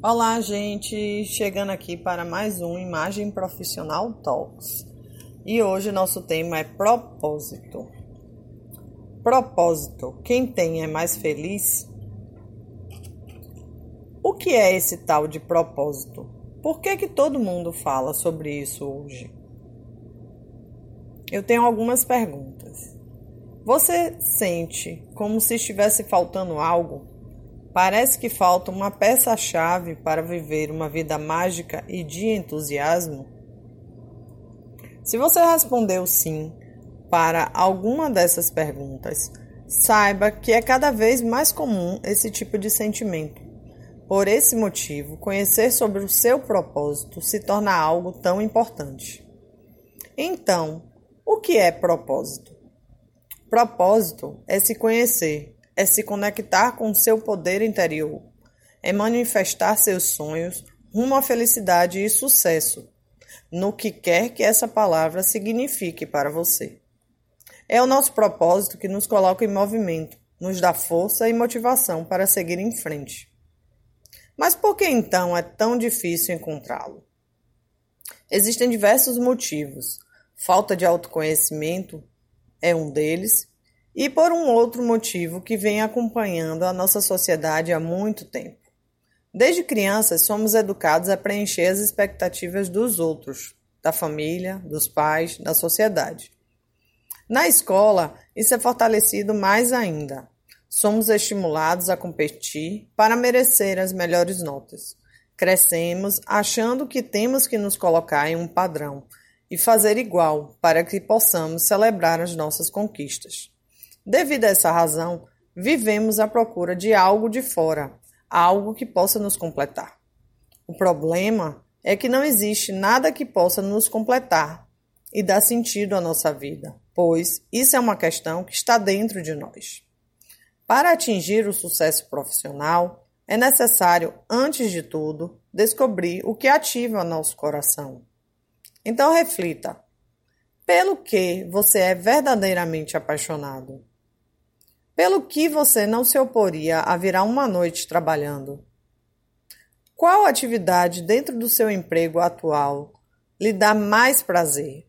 Olá, gente! Chegando aqui para mais um Imagem Profissional Talks. E hoje nosso tema é propósito. Propósito: quem tem é mais feliz? O que é esse tal de propósito? Por que, que todo mundo fala sobre isso hoje? Eu tenho algumas perguntas. Você sente como se estivesse faltando algo? Parece que falta uma peça-chave para viver uma vida mágica e de entusiasmo? Se você respondeu sim para alguma dessas perguntas, saiba que é cada vez mais comum esse tipo de sentimento. Por esse motivo, conhecer sobre o seu propósito se torna algo tão importante. Então, o que é propósito? Propósito é se conhecer, é se conectar com seu poder interior, é manifestar seus sonhos rumo à felicidade e sucesso, no que quer que essa palavra signifique para você. É o nosso propósito que nos coloca em movimento, nos dá força e motivação para seguir em frente. Mas por que então é tão difícil encontrá-lo? Existem diversos motivos. Falta de autoconhecimento é um deles, e por um outro motivo que vem acompanhando a nossa sociedade há muito tempo. Desde crianças, somos educados a preencher as expectativas dos outros, da família, dos pais, da sociedade. Na escola, isso é fortalecido mais ainda. Somos estimulados a competir para merecer as melhores notas. Crescemos achando que temos que nos colocar em um padrão e fazer igual para que possamos celebrar as nossas conquistas. Devido a essa razão, vivemos à procura de algo de fora, algo que possa nos completar. O problema é que não existe nada que possa nos completar e dar sentido à nossa vida, pois isso é uma questão que está dentro de nós. Para atingir o sucesso profissional, é necessário, antes de tudo, descobrir o que ativa nosso coração. Então reflita: pelo que você é verdadeiramente apaixonado? Pelo que você não se oporia a virar uma noite trabalhando? Qual atividade dentro do seu emprego atual lhe dá mais prazer?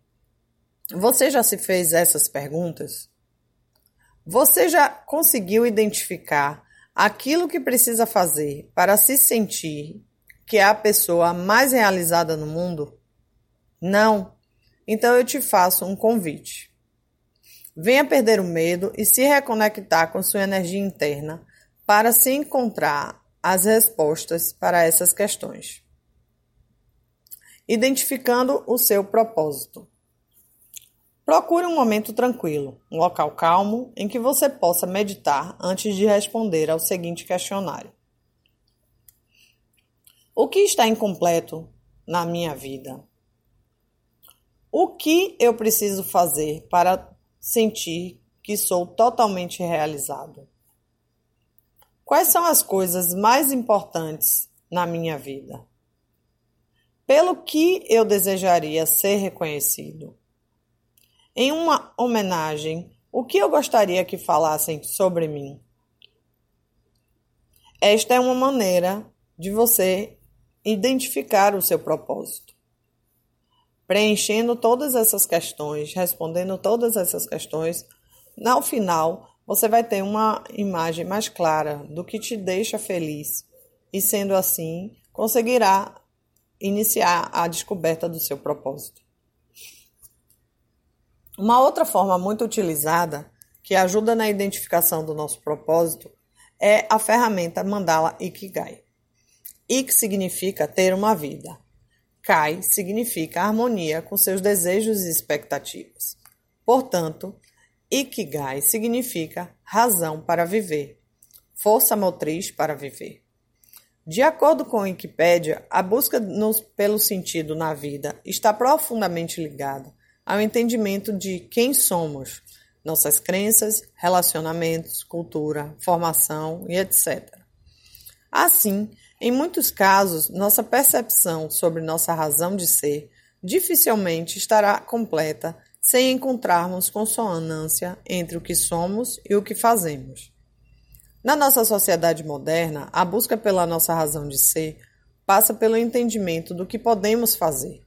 Você já se fez essas perguntas? Você já conseguiu identificar aquilo que precisa fazer para se sentir que é a pessoa mais realizada no mundo? Não? Então eu te faço um convite. Venha perder o medo e se reconectar com sua energia interna para se encontrar as respostas para essas questões. Identificando o seu propósito. Procure um momento tranquilo, um local calmo em que você possa meditar antes de responder ao seguinte questionário: O que está incompleto na minha vida? O que eu preciso fazer para sentir que sou totalmente realizado. Quais são as coisas mais importantes na minha vida? Pelo que eu desejaria ser reconhecido? Em uma homenagem, o que eu gostaria que falassem sobre mim? Esta é uma maneira de você identificar o seu propósito preenchendo todas essas questões, respondendo todas essas questões, no final você vai ter uma imagem mais clara do que te deixa feliz e, sendo assim, conseguirá iniciar a descoberta do seu propósito. Uma outra forma muito utilizada que ajuda na identificação do nosso propósito é a ferramenta Mandala Ikigai. Ik significa ter uma vida. Kai significa harmonia com seus desejos e expectativas. Portanto, Ikigai significa razão para viver, força motriz para viver. De acordo com a Wikipédia, a busca nos, pelo sentido na vida está profundamente ligada ao entendimento de quem somos, nossas crenças, relacionamentos, cultura, formação e etc. Assim, em muitos casos, nossa percepção sobre nossa razão de ser dificilmente estará completa sem encontrarmos consonância entre o que somos e o que fazemos. Na nossa sociedade moderna, a busca pela nossa razão de ser passa pelo entendimento do que podemos fazer,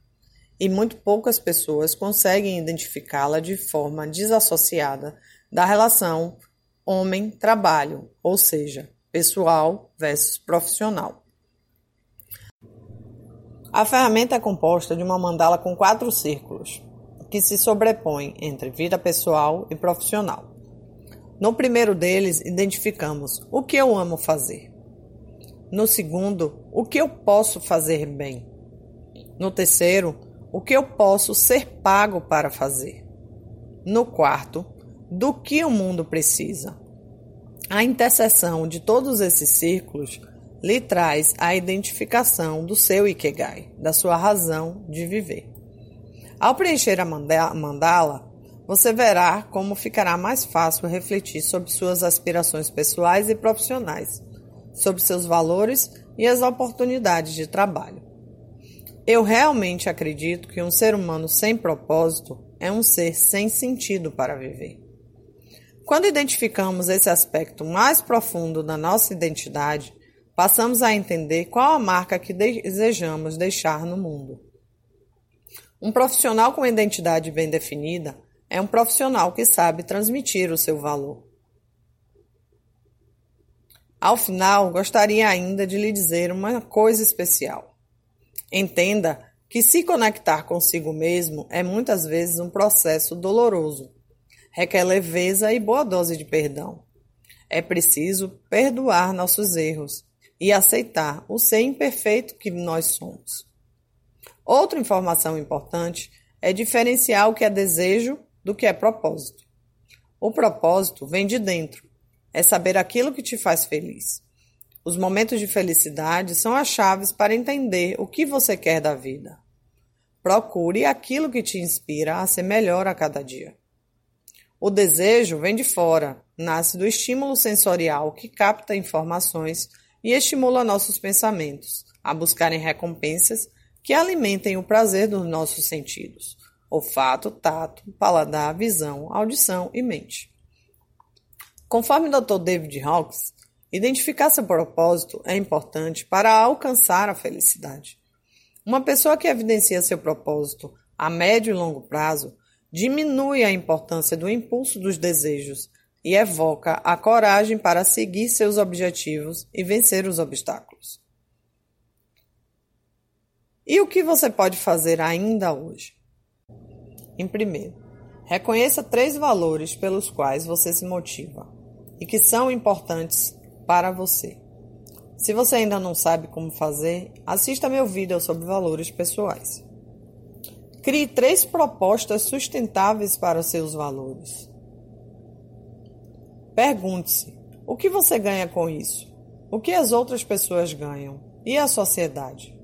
e muito poucas pessoas conseguem identificá-la de forma desassociada da relação homem-trabalho, ou seja, pessoal versus profissional. A ferramenta é composta de uma mandala com quatro círculos, que se sobrepõem entre vida pessoal e profissional. No primeiro deles, identificamos o que eu amo fazer. No segundo, o que eu posso fazer bem. No terceiro, o que eu posso ser pago para fazer. No quarto, do que o mundo precisa. A interseção de todos esses círculos lhe traz a identificação do seu Ikegai, da sua razão de viver. Ao preencher a mandala, você verá como ficará mais fácil refletir sobre suas aspirações pessoais e profissionais sobre seus valores e as oportunidades de trabalho. Eu realmente acredito que um ser humano sem propósito é um ser sem sentido para viver. Quando identificamos esse aspecto mais profundo da nossa identidade, passamos a entender qual a marca que desejamos deixar no mundo. Um profissional com identidade bem definida é um profissional que sabe transmitir o seu valor. Ao final, gostaria ainda de lhe dizer uma coisa especial. Entenda que se conectar consigo mesmo é muitas vezes um processo doloroso. Requer leveza e boa dose de perdão. É preciso perdoar nossos erros e aceitar o ser imperfeito que nós somos. Outra informação importante é diferenciar o que é desejo do que é propósito. O propósito vem de dentro é saber aquilo que te faz feliz. Os momentos de felicidade são as chaves para entender o que você quer da vida. Procure aquilo que te inspira a ser melhor a cada dia. O desejo vem de fora, nasce do estímulo sensorial que capta informações e estimula nossos pensamentos a buscarem recompensas que alimentem o prazer dos nossos sentidos: olfato, tato, paladar, visão, audição e mente. Conforme o Dr. David Hawkes, identificar seu propósito é importante para alcançar a felicidade. Uma pessoa que evidencia seu propósito a médio e longo prazo diminui a importância do impulso dos desejos e evoca a coragem para seguir seus objetivos e vencer os obstáculos. E o que você pode fazer ainda hoje? Em primeiro, reconheça três valores pelos quais você se motiva e que são importantes para você. Se você ainda não sabe como fazer, assista meu vídeo sobre valores pessoais. Crie três propostas sustentáveis para seus valores. Pergunte-se: o que você ganha com isso? O que as outras pessoas ganham? E a sociedade?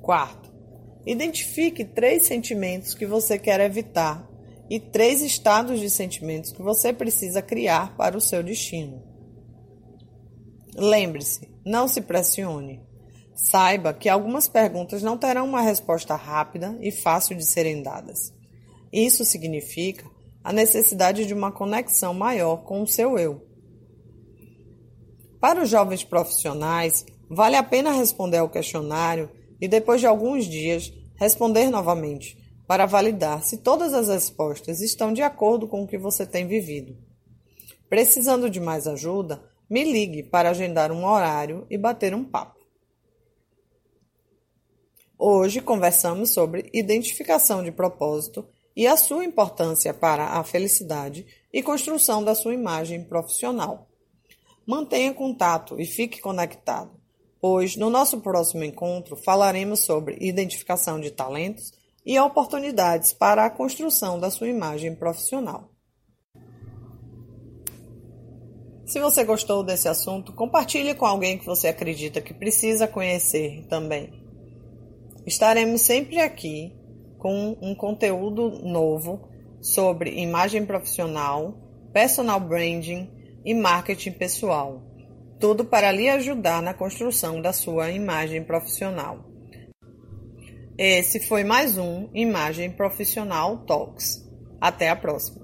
Quarto, identifique três sentimentos que você quer evitar e três estados de sentimentos que você precisa criar para o seu destino. Lembre-se, não se pressione. Saiba que algumas perguntas não terão uma resposta rápida e fácil de serem dadas. Isso significa a necessidade de uma conexão maior com o seu eu. Para os jovens profissionais, vale a pena responder ao questionário e, depois de alguns dias, responder novamente para validar se todas as respostas estão de acordo com o que você tem vivido. Precisando de mais ajuda, me ligue para agendar um horário e bater um papo. Hoje conversamos sobre identificação de propósito e a sua importância para a felicidade e construção da sua imagem profissional. Mantenha contato e fique conectado, pois no nosso próximo encontro falaremos sobre identificação de talentos e oportunidades para a construção da sua imagem profissional. Se você gostou desse assunto, compartilhe com alguém que você acredita que precisa conhecer também. Estaremos sempre aqui com um conteúdo novo sobre imagem profissional, personal branding e marketing pessoal. Tudo para lhe ajudar na construção da sua imagem profissional. Esse foi mais um Imagem Profissional Talks. Até a próxima.